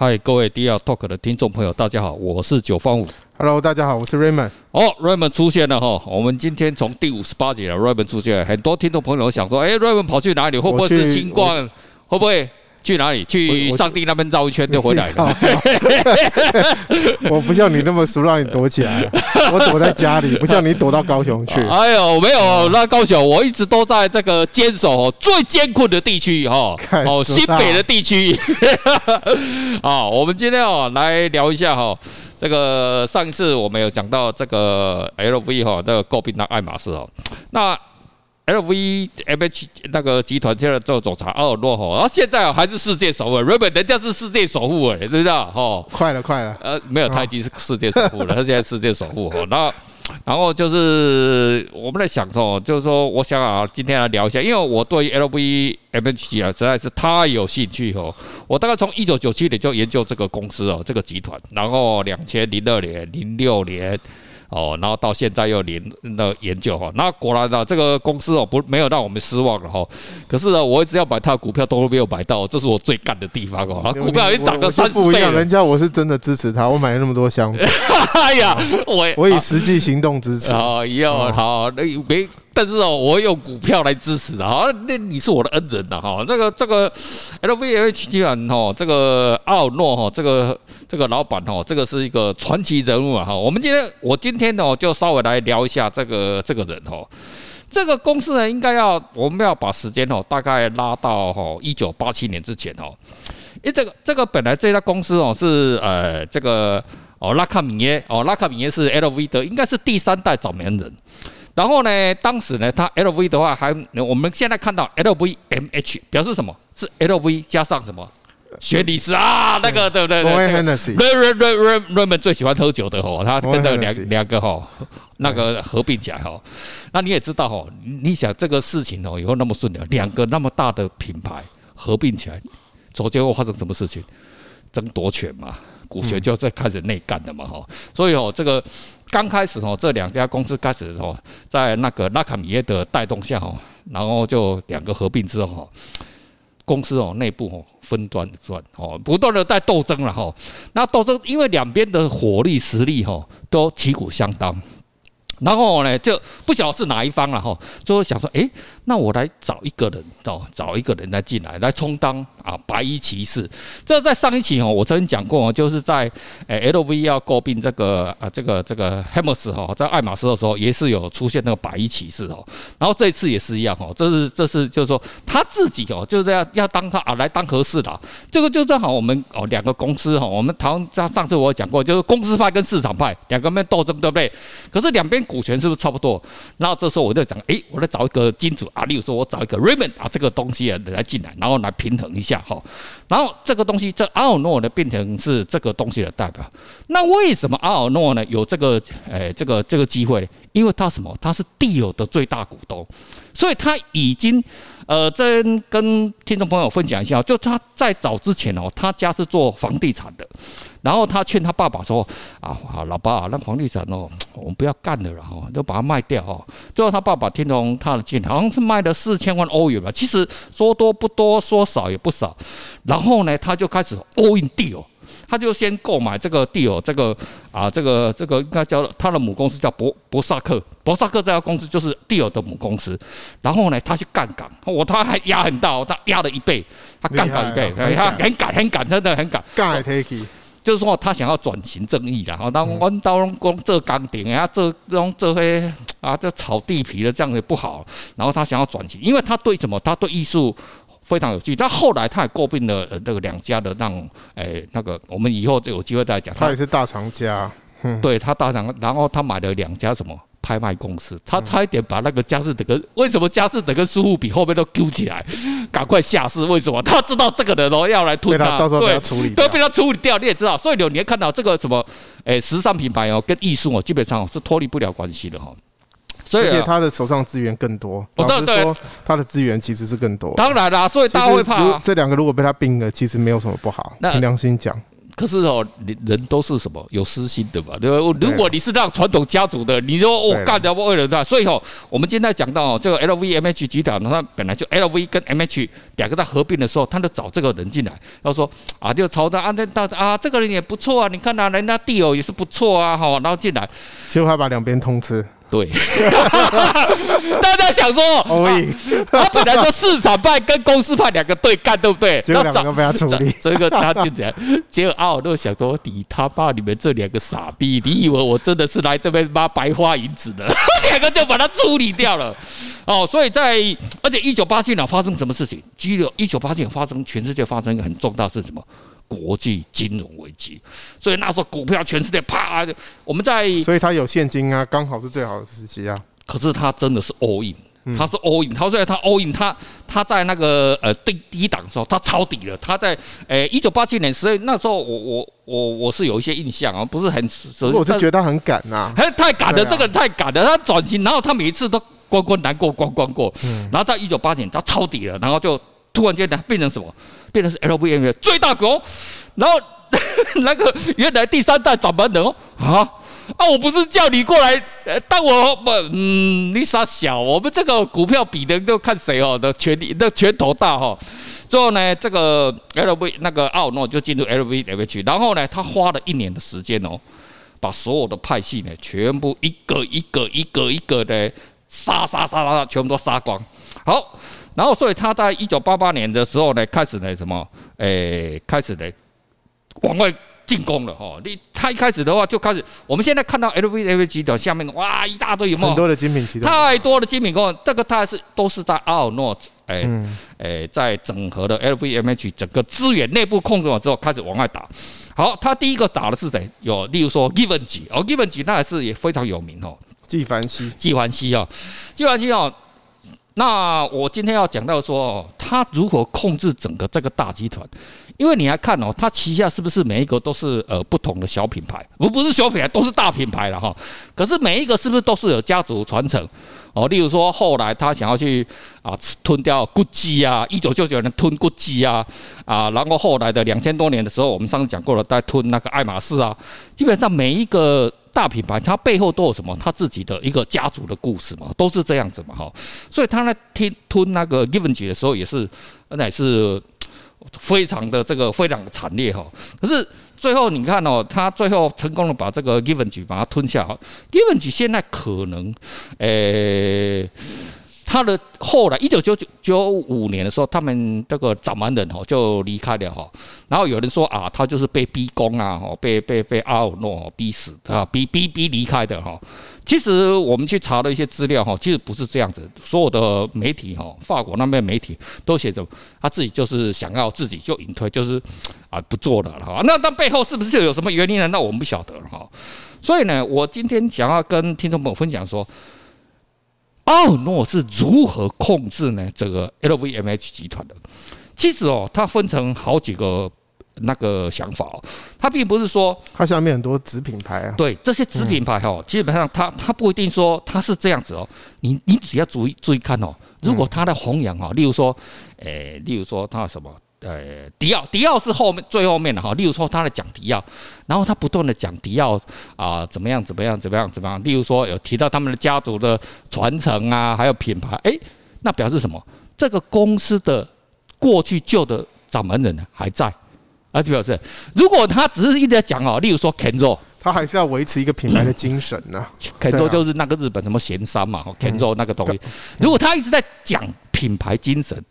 嗨，各位 DL Talk 的听众朋友，大家好，我是九方五。Hello，大家好，我是 Raymond。哦，Raymond 出现了哈，我们今天从第五十八集了，Raymond 出现了，很多听众朋友想说，哎，Raymond 跑去哪里？会不会是新冠？会不会？去哪里？去上帝那边绕一圈就回来了。我，不像你那么熟，让你躲起来。我躲在家里，不像你躲到高雄去。哎呦，没有，那高雄我一直都在这个坚守最艰困的地区哈，哦，新北的地区。啊，我们今天哦来聊一下哈，这个上一次我们有讲到这个 LV 哈，这个诟病的爱马仕哈，那。LVMH 那个集团现在做总裁奥尔诺哈，然后现在还是世界首富，Raymond 人家是世界首富哎，知不知道？哈，快了，快了，呃，没有，他已经是世界首富了，他现在世界首富哈。然后，然后就是我们在想说，就是说，我想啊，今天来聊一下，因为我对 LVMH 啊实在是太有兴趣哈。我大概从一九九七年就研究这个公司哦，这个集团，然后两千零二年、零六年。哦，然后到现在又连那研究哈，那果然呢，这个公司哦不没有让我们失望了哈。可是呢，我一直要买它的股票都没有买到，这是我最干的地方哦。它股票已经涨了三十倍了。人家我是真的支持他，我买了那么多箱子。哎呀，我我以实际行动支持。好，要好那没。但是哦，我用股票来支持的哈，那你是我的恩人呐哈。这个这个 L V H 集团哈，这个奥诺哈，这个这个老板哈，这个是一个传奇人物啊哈。我们今天我今天呢就稍微来聊一下这个这个人哈。这个公司呢，应该要我们要把时间哦大概拉到哈一九八七年之前哦。因为这个这个本来这家公司哦是呃这个哦拉卡米耶哦拉卡米耶是 LV 的，应该是第三代掌门人。然后呢，当时呢，它 LV 的话还，我们现在看到 LVMH 表示什么？是 LV 加上什么？轩尼诗啊，那个对不对？对。Raymond 最喜欢喝酒的哦，他跟着两两个吼，那个合并起来吼。那你也知道吼，你想这个事情哦，以后那么顺的，两个那么大的品牌合并起来，昨天会发生什么事情？争夺权嘛，股权就在开始内干的嘛哈。所以哦，这个。刚开始哦，这两家公司开始哦，在那个拉卡米耶的带动下哦，然后就两个合并之后哈，公司哦内部哦分端转哦，不断的在斗争了哈。那斗争因为两边的火力实力哈都旗鼓相当。然后呢，就不晓得是哪一方了哈，就想说，哎，那我来找一个人哦，找一个人来进来，来充当啊白衣骑士。这在上一期哦，我曾经讲过，就是在诶 LV 要诟病这个啊这个这个 Hermes 哈，在爱马仕的时候，也是有出现那个白衣骑士哦。然后这次也是一样哦，这是这是就是说他自己哦，就是要要当他啊来当和事佬。这个就正好我们哦两个公司哈，我们台湾上上次我讲过，就是公司派跟市场派两个人斗争，对不对？可是两边。股权是不是差不多？然后这时候我就讲，哎，我来找一个金主啊，例如说我找一个 Raymond 啊，这个东西啊来进来，然后来平衡一下哈。然后这个东西，这阿尔诺呢变成是这个东西的代表。那为什么阿尔诺呢有这个诶这个这个机会？因为他什么？他是地友的最大股东，所以他已经呃，在跟听众朋友分享一下，就他在早之前哦，他家是做房地产的。然后他劝他爸爸说：“啊，老爸，那房地产哦，我们不要干了啦，哈，就把它卖掉哈。”最后他爸爸听从他的建议，好像是卖了四千万欧元吧。其实说多不多，说少也不少。然后呢，他就开始 all in deal，他就先购买这个 deal，这个啊，这个这个应该叫他的母公司叫博博萨克，博萨克这家公司就是 deal 的母公司。然后呢，他去杠杆，我他还压很大，他压了一倍，他杠杆一倍，他很敢很敢，真的很敢。就是说，他想要转型正义的，然后当弯刀工这钢顶啊，这这种这些啊，这炒地皮的这样也不好。然后他想要转型，因为他对什么？他对艺术非常有趣。但后来他也诟病了那个两家的那种，哎，那个我们以后就有机会再讲。他也是大藏家，对他大藏，然后他买了两家什么？拍卖公司，他差一点把那个佳士得跟为什么佳士得跟苏富比后面都揪起来，赶快下市？为什么？他知道这个人哦要来吞他，到时候要处理，都被他处理掉。你也知道，所以你会看到这个什么，诶，时尚品牌哦，跟艺术哦，基本上是脱离不了关系的哈。所以，而且他的手上资源更多。老实说，他的资源其实是更多。当然啦，所以大家会怕。这两个如果被他并了，其实没有什么不好。凭良心讲。可是哦，人都是什么有私心的嘛，对吧？如果你是让传统家族的，你说我干掉我为了他，所以哦，我们今天讲到哦，这个 LVMH 集团，它本来就 LV 跟 MH 两个在合并的时候，他就找这个人进来，他说啊，就朝着啊那大啊，这个人也不错啊，你看啊，人家 Dior 也是不错啊，哈，然后进来，结果他把两边通吃。对，大家想说，他本来说市场派跟公司派两个对干，对不对？结果两个被他处理，这个他就这样。结果阿尔诺想说，你他爸你们这两个傻逼，你以为我真的是来这边妈白花银子的？两个就把他处理掉了。哦，所以在而且一九八七年发生什么事情？记得一九八七年发生全世界发生一个很重大是什么？国际金融危机，所以那时候股票全世界啪，我们在，所以他有现金啊，刚好是最好的时机啊。可是他真的是 all in，他是 all in，他虽然他 all in，他他在那个呃低低档的时候他抄底了，他在呃一九八七年十月那时候我我我我是有一些印象啊，不是很，我是觉得他很赶呐、啊，他太赶了，这个人太赶了，他转型，然后他每一次都关关难过关关过，然后到一九八七年他抄底了，然后就。突然间，它变成什么？变成是 LVMH 最大股东，然后 那个原来第三代掌门人哦啊啊！我不是叫你过来，呃，当我不嗯，你傻小，我们这个股票比的都看谁哦的权力，那拳头大哈。最后呢，这个 LV 那个奥诺就进入 LVMH，然后呢，他花了一年的时间哦，把所有的派系呢，全部一个一个一个一个的杀杀杀杀，全部都杀光。好。然后，所以他在一九八八年的时候呢，开始呢什么？诶，开始呢往外进攻了哈。你他一开始的话就开始，我们现在看到 LVMH 集团下面哇一大堆有没有？很多的精品集团，太多的精品工，这个他是都是在奥尔诺诶诶，在整合的 LVMH 整个资源内部控制好之后，开始往外打。好，他第一个打的是谁？有例如说 Givenchy 哦，Givenchy 那也是也非常有名哦。纪梵希，纪梵希哦，纪梵希哦。那我今天要讲到说哦，他如何控制整个这个大集团？因为你来看哦，他旗下是不是每一个都是呃不同的小品牌？不，不是小品牌，都是大品牌了哈。可是每一个是不是都是有家族传承？哦，例如说后来他想要去啊吞掉 GUCCI 啊，一九九九年吞 GUCCI 啊啊，然后后来的两千多年的时候，我们上次讲过了，在吞那个爱马仕啊，基本上每一个。大品牌，它背后都有什么？它自己的一个家族的故事嘛，都是这样子嘛，哈。所以他在吞吞那个 Givenchy 的时候，也是那也是非常的这个非常的惨烈哈。可是最后你看哦，他最后成功的把这个 Givenchy 把它吞下。Givenchy 现在可能，诶。他的后来一九九九九五年的时候，他们这个掌门人哦就离开了哈，然后有人说啊，他就是被逼宫啊，哦，被被被阿尔诺逼死啊，逼逼逼离开的哈。其实我们去查了一些资料哈，其实不是这样子，所有的媒体哈，法国那边媒体都写着他自己就是想要自己就隐退，就是啊不做了哈。那那背后是不是有什么原因呢？那我们不晓得哈。所以呢，我今天想要跟听众朋友分享说。奥尔诺是如何控制呢？这个 LVMH 集团的，其实哦，它分成好几个那个想法哦。它并不是说它下面很多子品牌啊。对，这些子品牌哦，基本上它它不一定说它是这样子哦。你你只要注意注意看哦，如果它的弘扬哦，例如说，诶，例如说它什么？呃，迪奥，迪奥是后面最后面的哈。例如说，他在讲迪奥，然后他不断的讲迪奥啊，怎么样，怎么样，怎么样，怎么样。例如说，有提到他们的家族的传承啊，还有品牌，哎，那表示什么？这个公司的过去旧的掌门人还在，而且表示如果他只是一直在讲哦，例如说 Kenzo，他还是要维持一个品牌的精神呢、啊。Kenzo 就是那个日本什么咸山嘛，Kenzo 那个东西。如果他一直在讲品牌精神。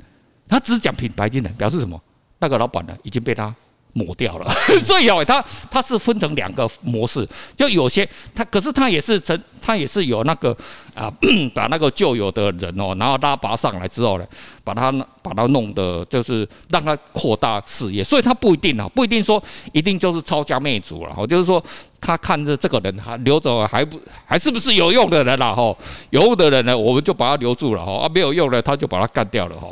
他只讲品牌精神，表示什么？那个老板呢已经被他抹掉了，所以哦，他他是分成两个模式，就有些他，可是他也是成，他也是有那个啊，把那个旧有的人哦，然后拉拔上来之后呢，把他把他弄的，就是让他扩大事业，所以他不一定啊，不一定说一定就是抄家灭族了，就是说他看着这个人还留着还不还是不是有用的人了哈，有用的人呢，我们就把他留住了哈，啊没有用的他就把他干掉了哈。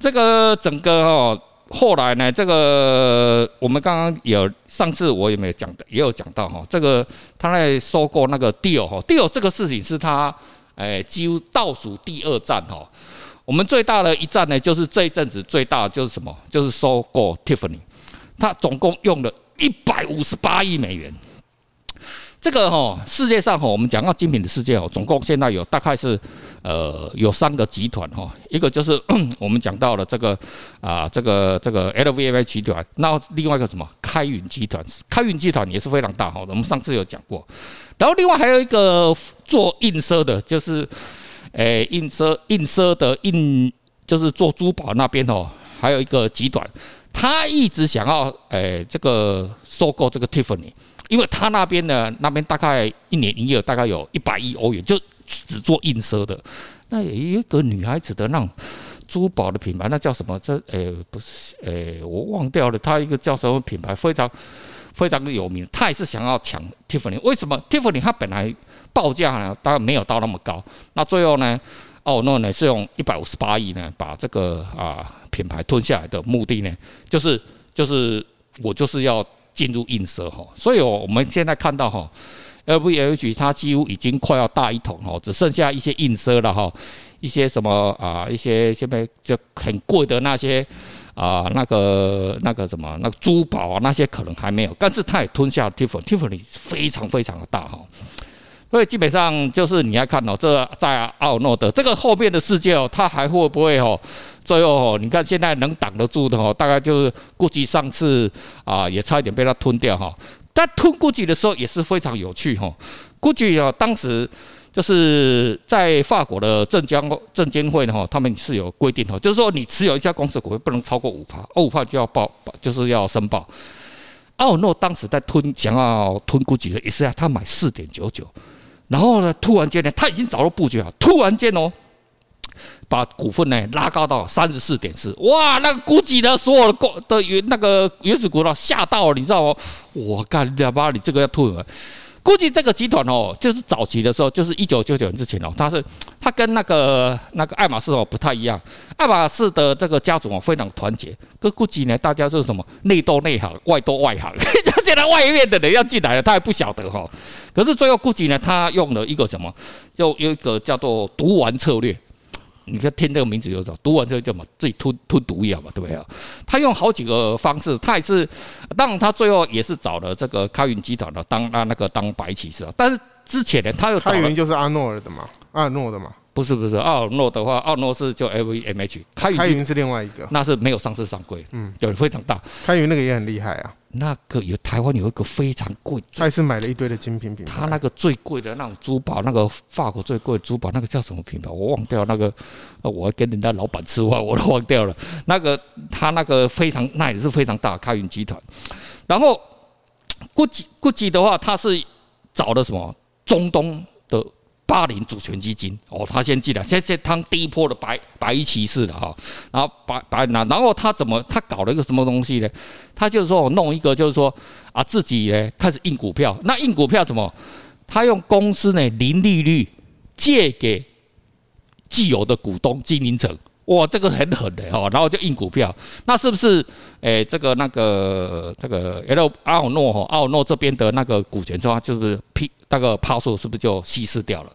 这个整个哈，后来呢，这个我们刚刚有上次我也没有讲的，也有讲到哈，这个他在收购那个 Dior 哈，Dior 这个事情是他诶几乎倒数第二站哈，我们最大的一站呢，就是这一阵子最大就是什么，就是收购 Tiffany，他总共用了一百五十八亿美元。这个哈，世界上哈，我们讲到精品的世界哦，总共现在有大概是，呃，有三个集团哈，一个就是 我们讲到了这个啊，这个这个 LVMH 集团，那另外一个什么开云集团，开云集团也是非常大哈，我们上次有讲过，然后另外还有一个做印奢的，就是，诶，印奢印奢的印，就是做珠宝那边哦，还有一个集团，他一直想要诶这个收购这个 Tiffany。因为他那边呢，那边大概一年营业额大概有一百亿欧元，就只做印奢的。那有一个女孩子的那种珠宝的品牌，那叫什么？这诶、欸、不是诶、欸，我忘掉了。他一个叫什么品牌，非常非常的有名。他也是想要抢 Tiffany。为什么 Tiffany 它本来报价呢，当然没有到那么高。那最后呢，奥诺呢是用一百五十八亿呢把这个啊品牌吞下来的目的呢，就是就是我就是要。进入硬奢哈，所以，我们现在看到哈，L V H 它几乎已经快要大一桶哈，只剩下一些硬奢了哈，一些什么啊，一些现在就很贵的那些啊，那个那个什么那个珠宝啊，那些可能还没有，但是它也吞下了 Tiffany，Tiffany 非常非常的大哈。所以基本上就是你要看哦，这在奥诺的这个后面的世界哦，它还会不会哦？最后哦，你看现在能挡得住的哦，大概就是估计上次啊也差一点被它吞掉哈。但吞估计的时候也是非常有趣哈。GUCCI 啊，当时就是在法国的证监证监会呢哈，他们是有规定哦，就是说你持有一家公司股份不能超过五趴，五趴就要报，就是要申报。奥诺当时在吞想要吞估计的也是啊，他买四点九九。然后呢，突然间呢，他已经早就布局了，突然间哦，把股份呢拉高到三十四点四，哇，那个估计呢所有的的原那个原始股呢吓到了，你知道吗？我干你妈，你这个要吐了。估计这个集团哦，就是早期的时候，就是一九九九年之前哦，它是它跟那个那个爱马仕哦不太一样。爱马仕的这个家族哦非常团结，可估计呢，大家是什么内斗内行，外斗外行。现在外面的人要进来了，他还不晓得哈。可是最后估计呢，他用了一个什么，就有一个叫做毒丸策略。你看听这个名字就知道，毒丸就叫什么？自己吞吞毒药嘛，对不对啊？他用好几个方式，他也是，当然他最后也是找了这个开云集团的当那那个当白骑士啊。但是之前呢，他又开云就是阿诺尔的嘛，阿诺的嘛。不是不是，奥诺的话，奥诺是就 LVMH，开云开云是另外一个，那是没有上市上柜，嗯，有非常大。开云那个也很厉害啊，那个有台湾有一个非常贵，还是买了一堆的精品品牌。他那个最贵的那种珠宝，那个法国最贵的珠宝，那个叫什么品牌？我忘掉那个，我跟人家老板吃饭，我都忘掉了。那个他那个非常，那也是非常大的开云集团。然后，GUCCI GUCCI 的话，他是找的什么中东的。巴林主权基金哦，他先进来，先先当第一波的白白衣骑士的哈，然后白白拿，然后他怎么他搞了一个什么东西呢？他就是说我弄一个，就是说啊自己呢开始印股票，那印股票怎么？他用公司呢零利率借给既有的股东经营者。哇，这个很狠的哈，然后就印股票，那是不是？诶，这个那个这个 L 奥诺哈，奥诺这边的那个股权的话，就是批那个趴数是不是就稀释掉了？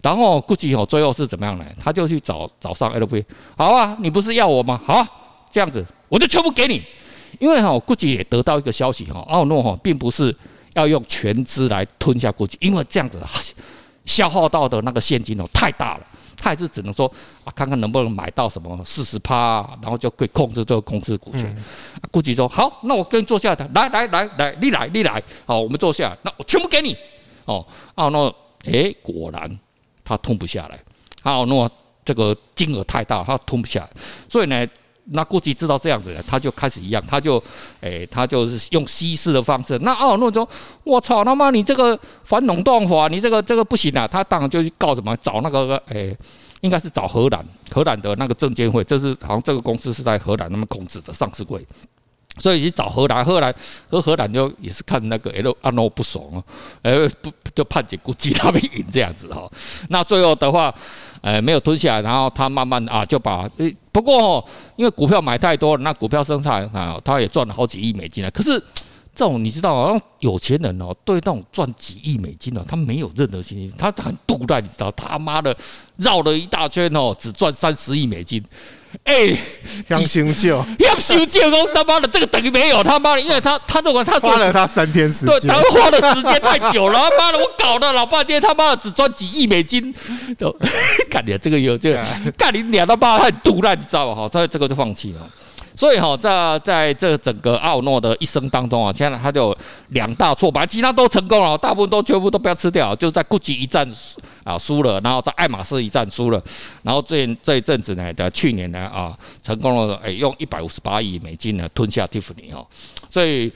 然后估计哦，最后是怎么样呢？他就去找找上 LV，好啊，你不是要我吗？好啊，这样子我就全部给你，因为哈，估计也得到一个消息哈，奥诺哈并不是要用全资来吞下估计，因为这样子消耗到的那个现金哦太大了。他还是只能说啊，看看能不能买到什么四十趴，然后就可以控制这个公司的股权。估计说好，那我跟你坐下来，来来来来，你来你来，好，我们坐下，那我全部给你。哦，奥诺，诶，果然他吞不下来。奥诺这个金额太大，他吞不下来，所以呢。那估计知道这样子，他就开始一样，他就，诶、他就是用西式的方式。那奥诺说：“我操他妈，你这个反垄断法，你这个这个不行啊！”他当然就去告什么，找那个，诶、应该是找荷兰，荷兰的那个证监会，这是好像这个公司是在荷兰那么控制的上市柜，所以去找荷兰，荷兰和荷兰就也是看那个 L 奥诺不爽啊，呃，不就判决估计他们赢这样子哈。那最后的话。呃，没有吞下来，然后他慢慢啊就把，不过，因为股票买太多了，那股票生产啊，他也赚了好几亿美金啊。可是这种你知道啊，有钱人哦，对那种赚几亿美金哦，他没有任何信心，他很杜赖，你知道，他妈的绕了一大圈哦，只赚三十亿美金。哎、欸，要修旧，要修旧哦！他妈的，这个等于没有他妈的，因为他他这个他花了他三天时间，对，他花的时间太久了。他妈的，我搞了老半天，他妈的只赚几亿美金，都 干你这个有这个干你娘他妈太毒了，你知道吧？哈，所以这个就放弃了。所以哈，在在这整个奥诺的一生当中啊，现在他就两大挫败，其他都成功了，大部分都全部都不要吃掉，就在古奇一战啊输了，然后在爱马仕一战输了，然后这这一阵子呢的去年呢啊成功了，哎用一百五十八亿美金呢吞下蒂芙尼哦，所以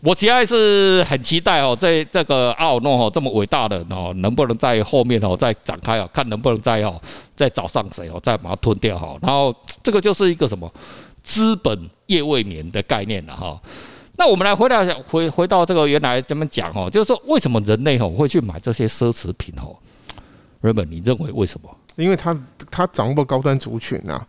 我其实是很期待哦，这这个奥诺哦这么伟大的哦，能不能在后面哦再展开哦，看能不能再哦再找上谁哦，再把它吞掉哈，然后这个就是一个什么？资本夜未眠的概念了哈，那我们来回到回回到这个原来咱们讲哦，就是说为什么人类哦会去买这些奢侈品哈？Raymond，你认为为什么？因为他他掌握高端族群啊，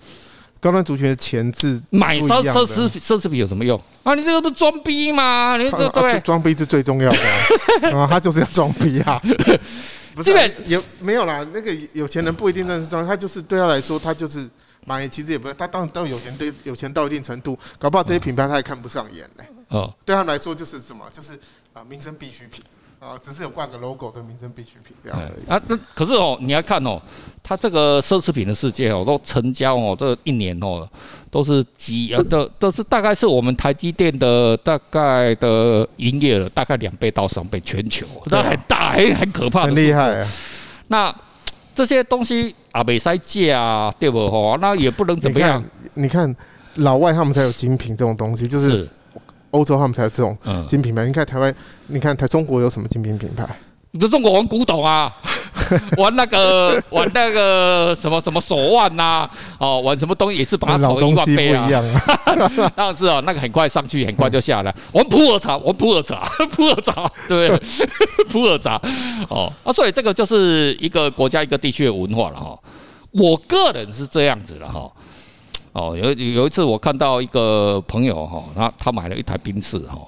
高端族群的钱是买奢奢侈奢侈品有什么用啊？你这个不装逼吗？你这对装逼是最重要的啊，他就是要装逼啊，不是有没有啦？那个有钱人不一定真的是装，他就是对他来说，他就是。买其实也不是，他当当有钱对有钱到一定程度，搞不好这些品牌他也看不上眼嘞。哦，对他来说就是什么，就是啊民生必需品啊，只是有挂个 logo 的民生必需品这样而已。啊，那可是哦，你要看哦，他这个奢侈品的世界哦，都成交哦，这一年哦都是几呃，都都是大概是我们台积电的大概的营业额大概两倍到三倍，全球那很大，很很可怕，很厉害啊。那这些东西。啊，没塞价啊，对不？吼，那也不能怎么样。你看，老外他们才有精品这种东西，就是欧洲他们才有这种精品牌。你看台湾，你看台中国有什么精品品牌？你这中国玩古董啊，玩那个玩那个什么什么手腕呐，哦，玩什么东西也是把它炒一万倍啊。但是哦，那个很快上去，很快就下来。玩普洱茶，玩普洱茶，普洱茶，对不对？普洱茶，哦，啊，所以这个就是一个国家一个地区的文化了哈。我个人是这样子的哈。哦，有有一次我看到一个朋友哈，他他买了一台宾士哈，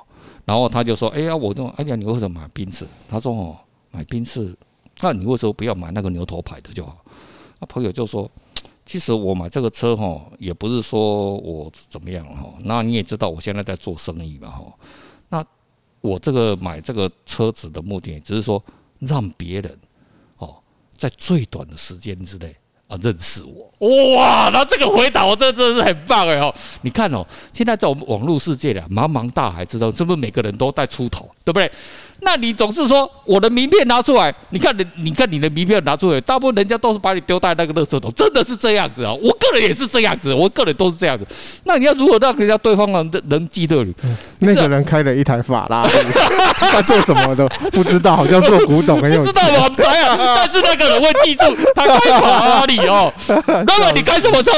然后他就说：“哎呀，我说，哎呀，你为什么买宾士？”他说：“哦。”买宾士，那你为什么不要买那个牛头牌的就好？那朋友就说，其实我买这个车哈，也不是说我怎么样哈。那你也知道我现在在做生意嘛哈。那我这个买这个车子的目的，只是说让别人哦，在最短的时间之内啊认识我。哇，那这个回答我真的真的是很棒哎哈。你看哦，现在在我们网络世界里，茫茫大海之中，是不是每个人都在出头，对不对？那你总是说我的名片拿出来，你看你，你看你的名片拿出来，大部分人家都是把你丢在那个垃圾桶，真的是这样子啊！我个人也是这样子，我个人都是这样子。那你要如何让人家对方能能记得你？那个人开了一台法拉利，他做什么的不知道，好像做古董很有。知道吗？这样，但是那个人会记住他开法拉利哦。那么你开什么车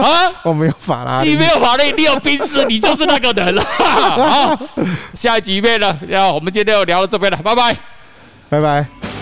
啊？我没有法拉利，你没有法拉利，你有宾士，你就是那个人了。好，下一集面了，要我们今天。就聊到这边了，拜拜，拜拜。